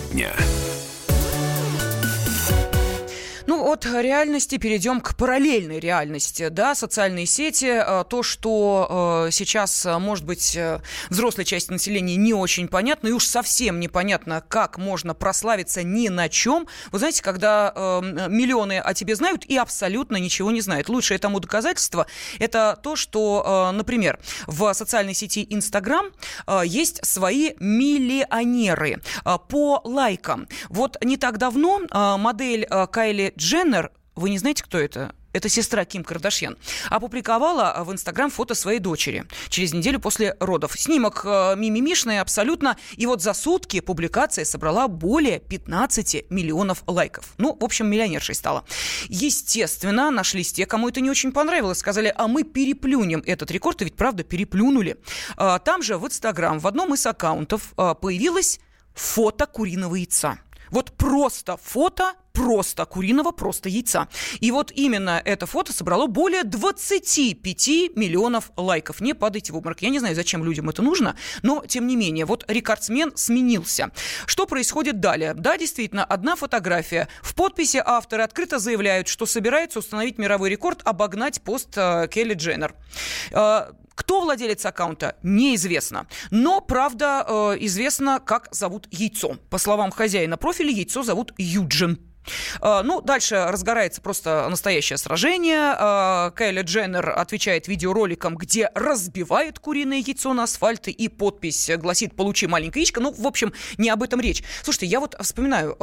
Тема дня. От реальности перейдем к параллельной реальности. Да, социальные сети, э, то, что э, сейчас, э, может быть, взрослой части населения не очень понятно, и уж совсем непонятно, как можно прославиться ни на чем. Вы знаете, когда миллионы о тебе знают и абсолютно ничего не знают. Лучшее тому доказательство – это то, что, например, в социальной сети Инстаграм есть свои миллионеры по лайкам. Вот не так давно модель Кайли Дженнер, вы не знаете, кто это? это сестра Ким Кардашьян, опубликовала в Инстаграм фото своей дочери через неделю после родов. Снимок э, мимимишный абсолютно. И вот за сутки публикация собрала более 15 миллионов лайков. Ну, в общем, миллионершей стала. Естественно, нашлись те, кому это не очень понравилось. Сказали, а мы переплюнем этот рекорд. И ведь, правда, переплюнули. А, там же в Инстаграм в одном из аккаунтов а, появилось фото куриного яйца. Вот просто фото просто куриного просто яйца. И вот именно это фото собрало более 25 миллионов лайков. Не падайте в обморок. Я не знаю, зачем людям это нужно, но тем не менее, вот рекордсмен сменился. Что происходит далее? Да, действительно, одна фотография. В подписи авторы открыто заявляют, что собираются установить мировой рекорд, обогнать пост э, Келли Дженнер. Э, кто владелец аккаунта, неизвестно. Но, правда, э, известно, как зовут яйцо. По словам хозяина профиля, яйцо зовут Юджин. А, ну, дальше разгорается просто настоящее сражение. А, Кайли Дженнер отвечает видеороликом, где разбивает куриное яйцо на асфальте, и подпись гласит «Получи маленькое яичко». Ну, в общем, не об этом речь. Слушайте, я вот вспоминаю,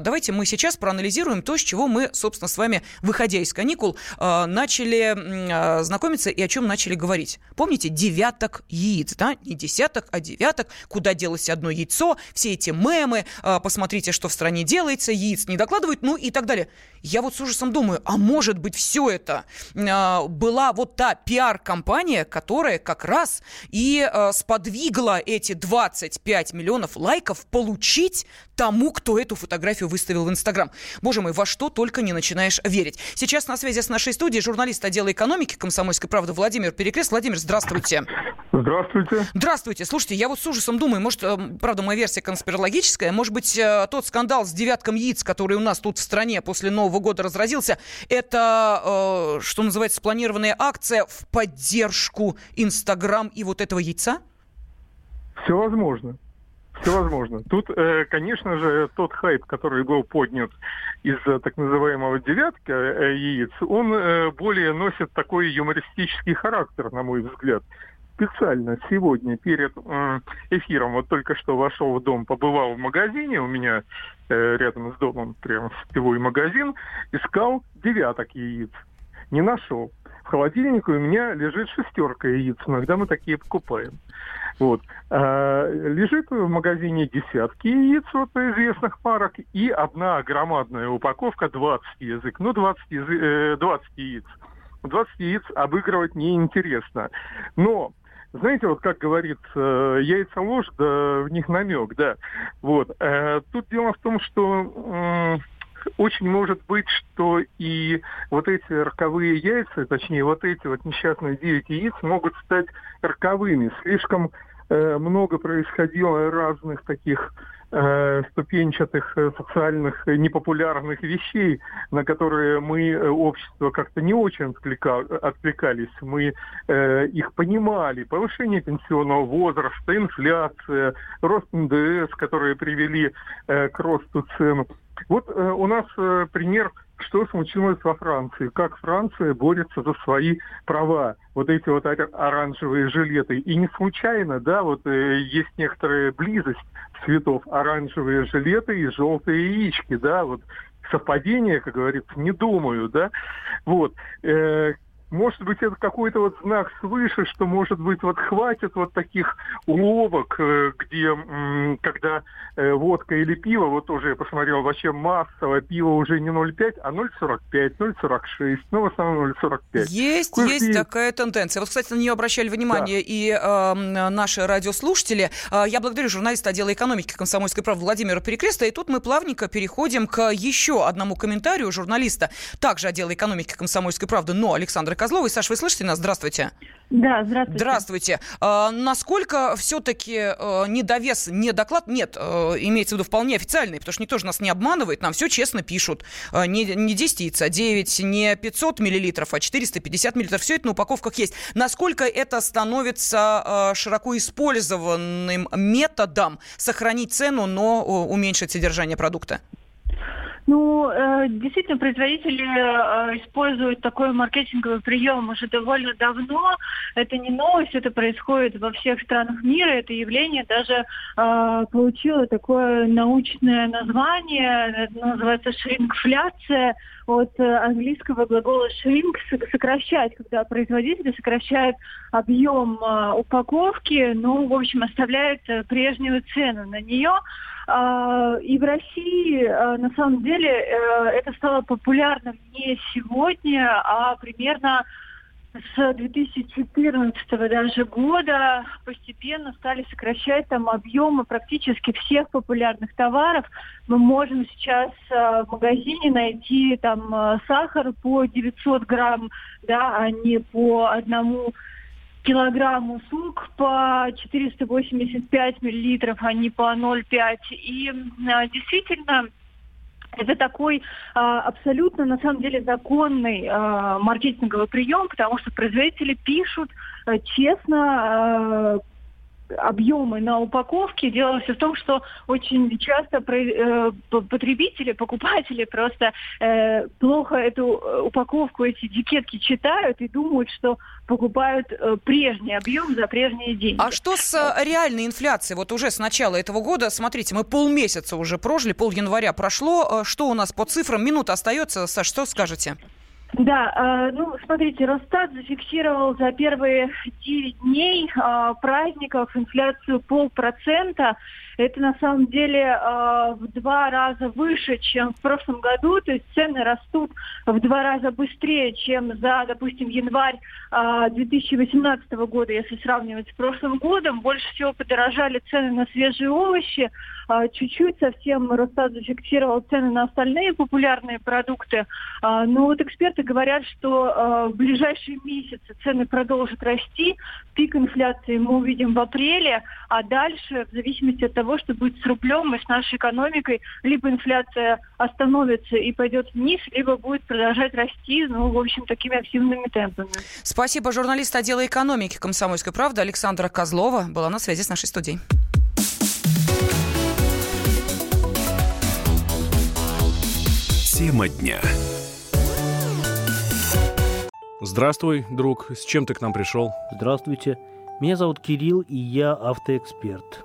давайте мы сейчас проанализируем то, с чего мы, собственно, с вами, выходя из каникул, начали знакомиться и о чем начали говорить. Помните, девяток яиц, да? Не десяток, а девяток. Куда делось одно яйцо? Все эти мемы. Посмотрите, что в стране делается. Яиц не докладывают, ну и так далее. Я вот с ужасом думаю, а может быть все это э, была вот та пиар-компания, которая как раз и э, сподвигла эти 25 миллионов лайков получить тому, кто эту фотографию выставил в Инстаграм. Боже мой, во что только не начинаешь верить. Сейчас на связи с нашей студией журналист отдела экономики комсомольской правды Владимир Перекрест. Владимир, здравствуйте. Здравствуйте. Здравствуйте. Слушайте, я вот с ужасом думаю, может, э, правда, моя версия конспирологическая, может быть, э, тот скандал с девятком яиц, который у нас тут в стране после Нового года разразился, это, э, что называется, спланированная акция в поддержку Инстаграм и вот этого яйца? Все возможно. Все возможно. Тут, э, конечно же, тот хайп, который был поднят из так называемого девятки э, яиц, он э, более носит такой юмористический характер, на мой взгляд. Специально сегодня перед эфиром вот только что вошел в дом, побывал в магазине, у меня рядом с домом прям сетевой магазин, искал девяток яиц. Не нашел. В холодильнике у меня лежит шестерка яиц, иногда мы такие покупаем. Вот. А, лежит в магазине десятки яиц вот, известных марок и одна громадная упаковка 20 язык. Ну, 20, язы, 20 яиц. 20 яиц обыгрывать неинтересно. Но знаете, вот как говорится, яйца ложь, да в них намек, да. Вот. Э, тут дело в том, что очень может быть, что и вот эти роковые яйца, точнее, вот эти вот несчастные 9 яиц могут стать роковыми. Слишком э, много происходило разных таких ступенчатых э, социальных э, непопулярных вещей, на которые мы, э, общество, как-то не очень отклика, откликались. Мы э, их понимали. Повышение пенсионного возраста, инфляция, рост НДС, которые привели э, к росту цен. Вот э, у нас э, пример, что случилось во Франции, как Франция борется за свои права, вот эти вот оранжевые жилеты. И не случайно, да, вот э, есть некоторая близость цветов, оранжевые жилеты и желтые яички, да, вот совпадение, как говорится, не думаю, да. Вот. Э, может быть, это какой-то вот знак свыше, что, может быть, вот хватит вот таких уловок, э, где, когда э, водка или пиво, вот тоже я посмотрел, вообще массово, пиво уже не 0,5, а 0,45, 0,46, ну, в основном 0,45. Есть, Курс есть такая тенденция. Вот, кстати, на нее обращали внимание да. и э, наши радиослушатели. Э, я благодарю журналиста отдела экономики комсомольской правды Владимира Перекреста, и тут мы плавненько переходим к еще одному комментарию журналиста, также отдела экономики комсомольской правды, но Александра Козловой. Саша, вы слышите нас? Здравствуйте. Да, здравствуйте. Здравствуйте. А, насколько все-таки а, недовес, не доклад, нет, а, имеется в виду вполне официальный, потому что никто же нас не обманывает, нам все честно пишут. А, не, не 10 яиц, а 9, не 500 миллилитров, а 450 миллилитров. Все это на упаковках есть. Насколько это становится а, широко использованным методом сохранить цену, но уменьшить содержание продукта? Ну, э, действительно, производители э, используют такой маркетинговый прием уже довольно давно. Это не новость, это происходит во всех странах мира. Это явление даже э, получило такое научное название, это называется шрингфляция от английского глагола shrink – сокращать, когда производители сокращают объем упаковки, ну, в общем, оставляют прежнюю цену на нее. А, и в России, а, на самом деле, э, это стало популярным не сегодня, а примерно с 2014 даже года постепенно стали сокращать там объемы практически всех популярных товаров. Мы можем сейчас э, в магазине найти там сахар по 900 грамм, да, а не по одному килограмм услуг по 485 миллилитров, а не по 0,5. И а, действительно, это такой а, абсолютно, на самом деле, законный а, маркетинговый прием, потому что производители пишут а, честно, объемы на упаковке. Дело все в том, что очень часто э, потребители, покупатели просто э, плохо эту э, упаковку, эти этикетки читают и думают, что покупают прежний объем за прежние деньги. А что с реальной инфляцией? Вот уже с начала этого года, смотрите, мы полмесяца уже прожили, пол января прошло. Что у нас по цифрам? Минута остается. Саш, что скажете? Да, э, ну, смотрите, Росстат зафиксировал за первые 9 дней э, праздников инфляцию полпроцента. Это на самом деле э, в два раза выше, чем в прошлом году. То есть цены растут в два раза быстрее, чем за, допустим, январь э, 2018 года, если сравнивать с прошлым годом. Больше всего подорожали цены на свежие овощи. Э, чуть-чуть совсем Росстат зафиксировал цены на остальные популярные продукты. Э, но вот эксперты говорят, что э, в ближайшие месяцы цены продолжат расти. Пик инфляции мы увидим в апреле, а дальше, в зависимости от того, что будет с рублем и с нашей экономикой, либо инфляция остановится и пойдет вниз, либо будет продолжать расти, ну, в общем, такими активными темпами. Спасибо. Журналист отдела экономики «Комсомольской правды» Александра Козлова была на связи с нашей студией. Тема дня. Здравствуй, друг. С чем ты к нам пришел? Здравствуйте. Меня зовут Кирилл, и я автоэксперт.